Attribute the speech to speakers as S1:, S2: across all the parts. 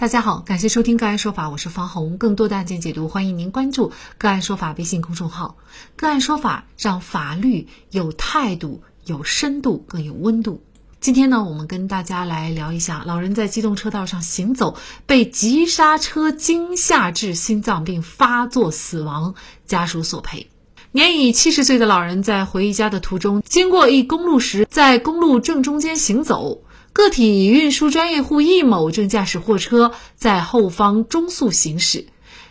S1: 大家好，感谢收听个案说法，我是方红。更多的案件解读，欢迎您关注个案说法微信公众号。个案说法让法律有态度、有深度、更有温度。今天呢，我们跟大家来聊一下，老人在机动车道上行走，被急刹车惊吓致心脏病发作死亡，家属索赔。年已七十岁的老人在回家的途中，经过一公路时，在公路正中间行走。个体运输专业户易某正驾驶货车在后方中速行驶，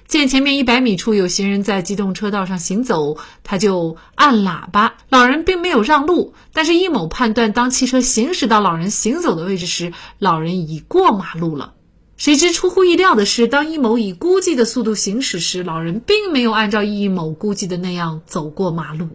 S1: 见前面一百米处有行人在机动车道上行走，他就按喇叭。老人并没有让路，但是易某判断，当汽车行驶到老人行走的位置时，老人已过马路了。谁知出乎意料的是，当易某以估计的速度行驶时，老人并没有按照易某估计的那样走过马路。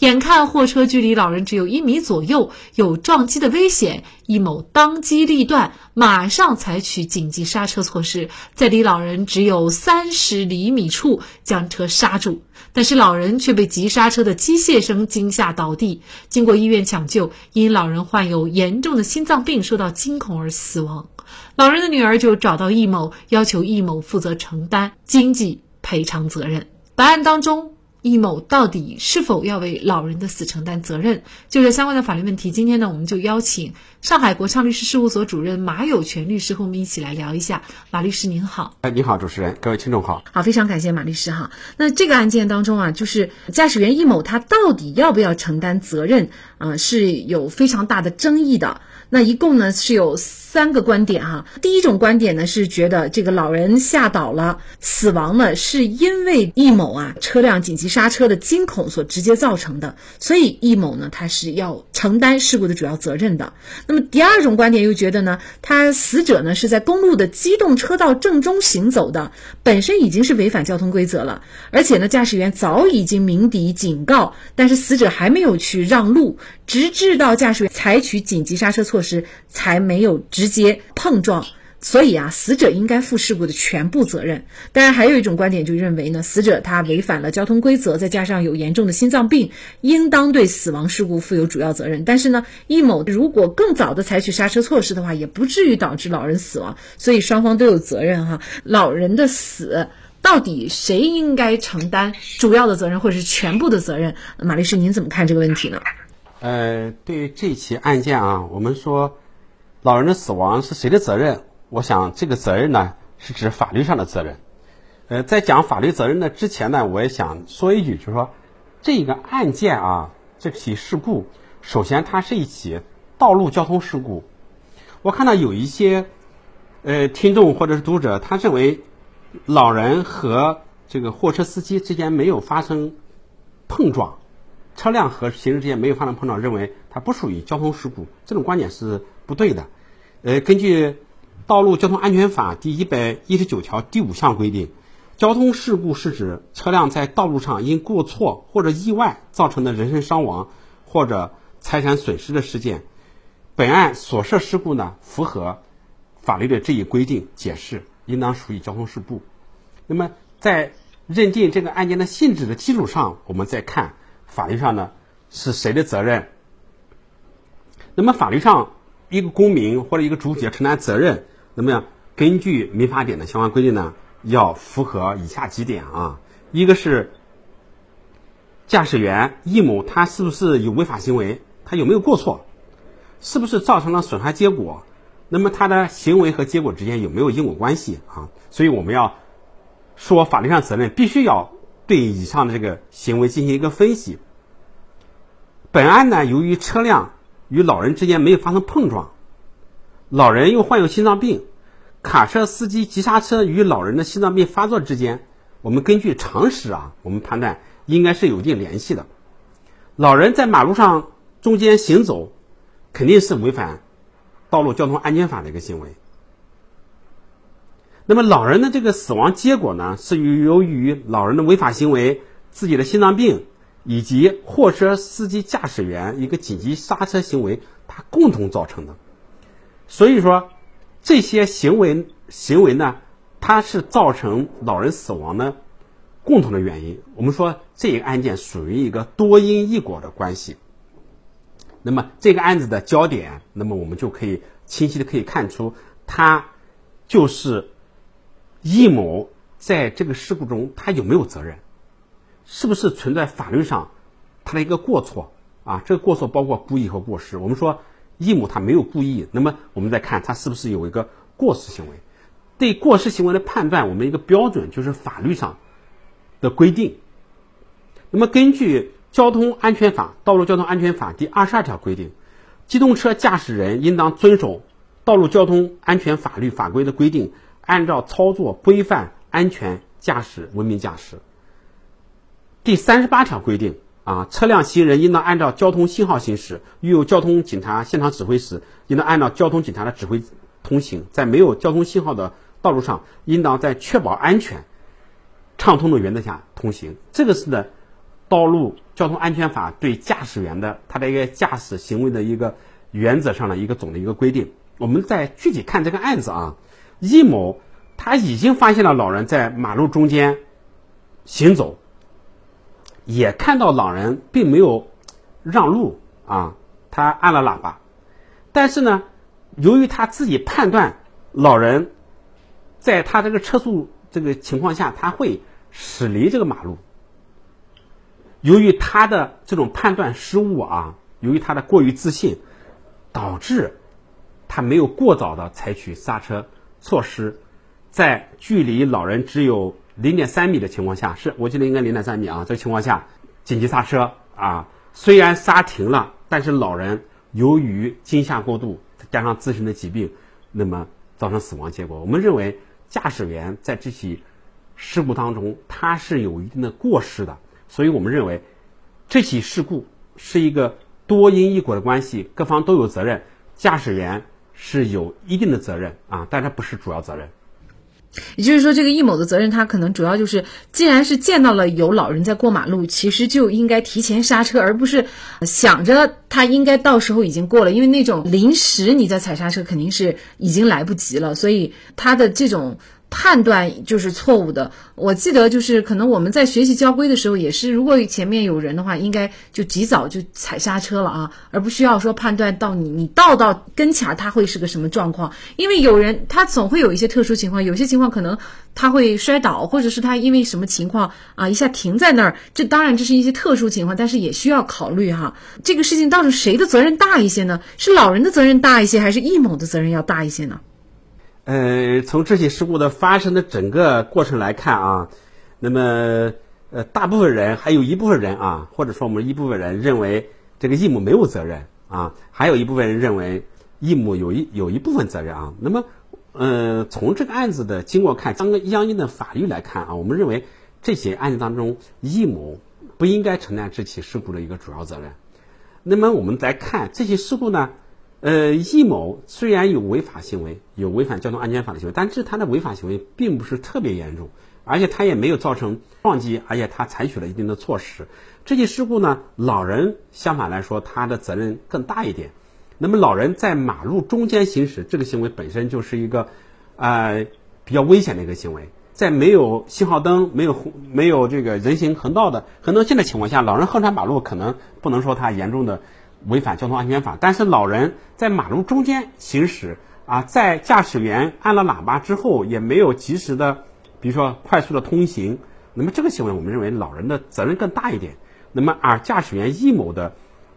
S1: 眼看货车距离老人只有一米左右，有撞击的危险，易某当机立断，马上采取紧急刹车措施，在离老人只有三十厘米处将车刹住。但是老人却被急刹车的机械声惊吓倒地，经过医院抢救，因老人患有严重的心脏病，受到惊恐而死亡。老人的女儿就找到易某，要求易某负责承担经济赔偿责任。本案当中。易某到底是否要为老人的死承担责任？就这相关的法律问题，今天呢，我们就邀请上海国畅律师事务所主任马有权律师和我们一起来聊一下。马律师您好，
S2: 哎，你好，主持人，各位听众好，
S1: 好，非常感谢马律师哈。那这个案件当中啊，就是驾驶员易某他到底要不要承担责任啊，是有非常大的争议的。那一共呢是有三个观点哈。第一种观点呢是觉得这个老人吓倒了，死亡呢是因为易某啊车辆紧急刹车的惊恐所直接造成的，所以易某呢他是要承担事故的主要责任的。那么第二种观点又觉得呢，他死者呢是在公路的机动车道正中行走的，本身已经是违反交通规则了，而且呢驾驶员早已经鸣笛警告，但是死者还没有去让路，直至到驾驶员采取紧急刹车措施。才没有直接碰撞，所以啊，死者应该负事故的全部责任。当然，还有一种观点就认为呢，死者他违反了交通规则，再加上有严重的心脏病，应当对死亡事故负有主要责任。但是呢，易某如果更早的采取刹车措施的话，也不至于导致老人死亡，所以双方都有责任哈。老人的死到底谁应该承担主要的责任，或者是全部的责任？马律师，您怎么看这个问题呢？
S2: 呃，对于这起案件啊，我们说老人的死亡是谁的责任？我想这个责任呢，是指法律上的责任。呃，在讲法律责任的之前呢，我也想说一句，就是说这个案件啊，这起事故，首先它是一起道路交通事故。我看到有一些呃听众或者是读者，他认为老人和这个货车司机之间没有发生碰撞。车辆和行人之间没有发生碰撞，认为它不属于交通事故，这种观点是不对的。呃，根据《道路交通安全法》第一百一十九条第五项规定，交通事故是指车辆在道路上因过错或者意外造成的人身伤亡或者财产损失的事件。本案所涉事故呢，符合法律的这一规定解释，应当属于交通事故。那么，在认定这个案件的性质的基础上，我们再看。法律上呢是谁的责任？那么法律上一个公民或者一个主体承担责任，那么根据民法典的相关规定呢，要符合以下几点啊：一个是驾驶员易某他是不是有违法行为，他有没有过错，是不是造成了损害结果？那么他的行为和结果之间有没有因果关系啊？所以我们要说法律上责任，必须要。对以上的这个行为进行一个分析。本案呢，由于车辆与老人之间没有发生碰撞，老人又患有心脏病，卡车司机急刹车与老人的心脏病发作之间，我们根据常识啊，我们判断应该是有一定联系的。老人在马路上中间行走，肯定是违反道路交通安全法的一个行为。那么老人的这个死亡结果呢，是由于老人的违法行为、自己的心脏病以及货车司机驾驶员一个紧急刹车行为，他共同造成的。所以说，这些行为行为呢，它是造成老人死亡的共同的原因。我们说这个案件属于一个多因一果的关系。那么这个案子的焦点，那么我们就可以清晰的可以看出，他。就是易某在这个事故中他有没有责任，是不是存在法律上他的一个过错啊？这个过错包括故意和过失。我们说易某他没有故意，那么我们再看他是不是有一个过失行为。对过失行为的判断，我们一个标准就是法律上的规定。那么根据《交通安全法》《道路交通安全法》第二十二条规定，机动车驾驶人应当遵守道路交通安全法律法规的规定，按照操作规范安全驾驶，文明驾驶。第三十八条规定，啊，车辆行人应当按照交通信号行驶，遇有交通警察现场指挥时，应当按照交通警察的指挥通行。在没有交通信号的道路上，应当在确保安全、畅通的原则下通行。这个是呢。道路交通安全法对驾驶员的他的一个驾驶行为的一个原则上的一个总的一个规定。我们再具体看这个案子啊，易某他已经发现了老人在马路中间行走，也看到老人并没有让路啊，他按了喇叭，但是呢，由于他自己判断老人在他这个车速这个情况下，他会驶离这个马路。由于他的这种判断失误啊，由于他的过于自信，导致他没有过早的采取刹车措施，在距离老人只有零点三米的情况下，是我记得应该零点三米啊，这情况下紧急刹车啊，虽然刹停了，但是老人由于惊吓过度，加上自身的疾病，那么造成死亡结果。我们认为驾驶员在这起事故当中，他是有一定的过失的。所以我们认为，这起事故是一个多因一果的关系，各方都有责任，驾驶员是有一定的责任啊，但他不是主要责任。
S1: 也就是说，这个易某的责任，他可能主要就是，既然是见到了有老人在过马路，其实就应该提前刹车，而不是想着他应该到时候已经过了，因为那种临时你在踩刹车，肯定是已经来不及了，所以他的这种。判断就是错误的。我记得就是可能我们在学习交规的时候也是，如果前面有人的话，应该就及早就踩刹车了啊，而不需要说判断到你你到到跟前儿他会是个什么状况。因为有人他总会有一些特殊情况，有些情况可能他会摔倒，或者是他因为什么情况啊一下停在那儿。这当然这是一些特殊情况，但是也需要考虑哈。这个事情到底谁的责任大一些呢？是老人的责任大一些，还是易某的责任要大一些呢？
S2: 呃，从这起事故的发生的整个过程来看啊，那么呃，大部分人还有一部分人啊，或者说我们一部分人认为这个易某没有责任啊，还有一部分人认为易某有一有一部分责任啊。那么，呃，从这个案子的经过看，相相应的法律来看啊，我们认为这些案件当中，易某不应该承担这起事故的一个主要责任。那么我们来看这起事故呢？呃，易某虽然有违法行为，有违反交通安全法的行为，但是他的违法行为并不是特别严重，而且他也没有造成撞击，而且他采取了一定的措施。这起事故呢，老人相反来说，他的责任更大一点。那么，老人在马路中间行驶，这个行为本身就是一个，呃，比较危险的一个行为。在没有信号灯、没有没有这个人行横道的很多线的情况下，老人横穿马路，可能不能说他严重的。违反交通安全法，但是老人在马路中间行驶啊，在驾驶员按了喇叭之后，也没有及时的，比如说快速的通行，那么这个行为我们认为老人的责任更大一点。那么而驾驶员易某的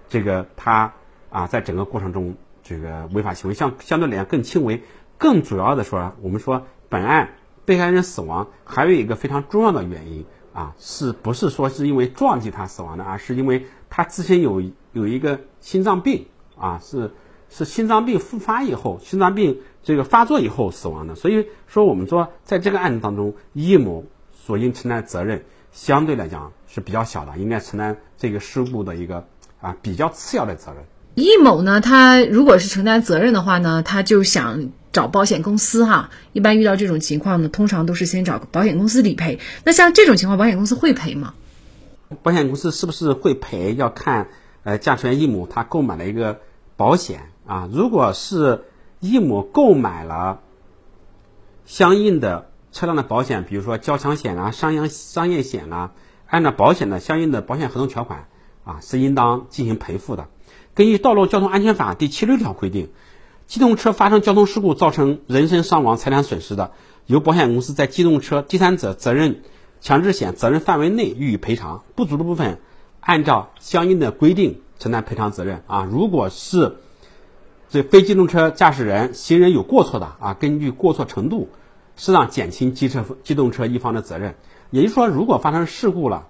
S2: 这个他啊，在整个过程中这个违法行为相相对来讲更轻微。更主要的说，我们说本案被害人死亡还有一个非常重要的原因啊，是不是说是因为撞击他死亡的，而是因为他之前有。有一个心脏病啊，是是心脏病复发以后，心脏病这个发作以后死亡的。所以说，我们说在这个案子当中，易某所应承担的责任相对来讲是比较小的，应该承担这个事故的一个啊比较次要的责任。
S1: 易某呢，他如果是承担责任的话呢，他就想找保险公司哈。一般遇到这种情况呢，通常都是先找保险公司理赔。那像这种情况，保险公司会赔吗？
S2: 保险公司是不是会赔，要看。呃，驾驶员易某他购买了一个保险啊，如果是易某购买了相应的车辆的保险，比如说交强险啊、商业商业险啊，按照保险的相应的保险合同条款啊，是应当进行赔付的。根据《道路交通安全法》第七十六条规定，机动车发生交通事故造成人身伤亡、财产损失的，由保险公司在机动车第三者责任强制险责任范围内予以赔偿，不足的部分按照相应的规定承担赔偿责任啊。如果是这非机动车驾驶人行人有过错的啊，根据过错程度，适当减轻机车机动车一方的责任。也就是说，如果发生事故了，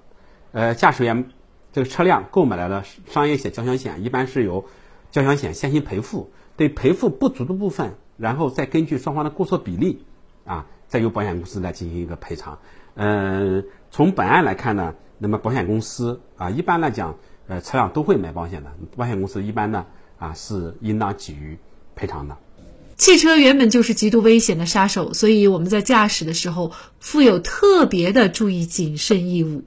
S2: 呃，驾驶员这个车辆购买来的商业险、交强险，一般是由交强险先行赔付。对赔付不足的部分，然后再根据双方的过错比例，啊，再由保险公司来进行一个赔偿。嗯，从本案来看呢，那么保险公司啊，一般来讲，呃，车辆都会买保险的，保险公司一般呢，啊，是应当给予赔偿的。
S1: 汽车原本就是极度危险的杀手，所以我们在驾驶的时候负有特别的注意谨慎义务。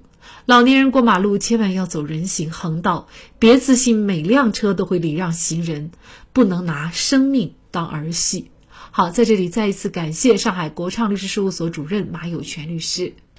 S1: 老年人过马路千万要走人行横道，别自信每辆车都会礼让行人，不能拿生命当儿戏。好，在这里再一次感谢上海国畅律师事务所主任马有权律师。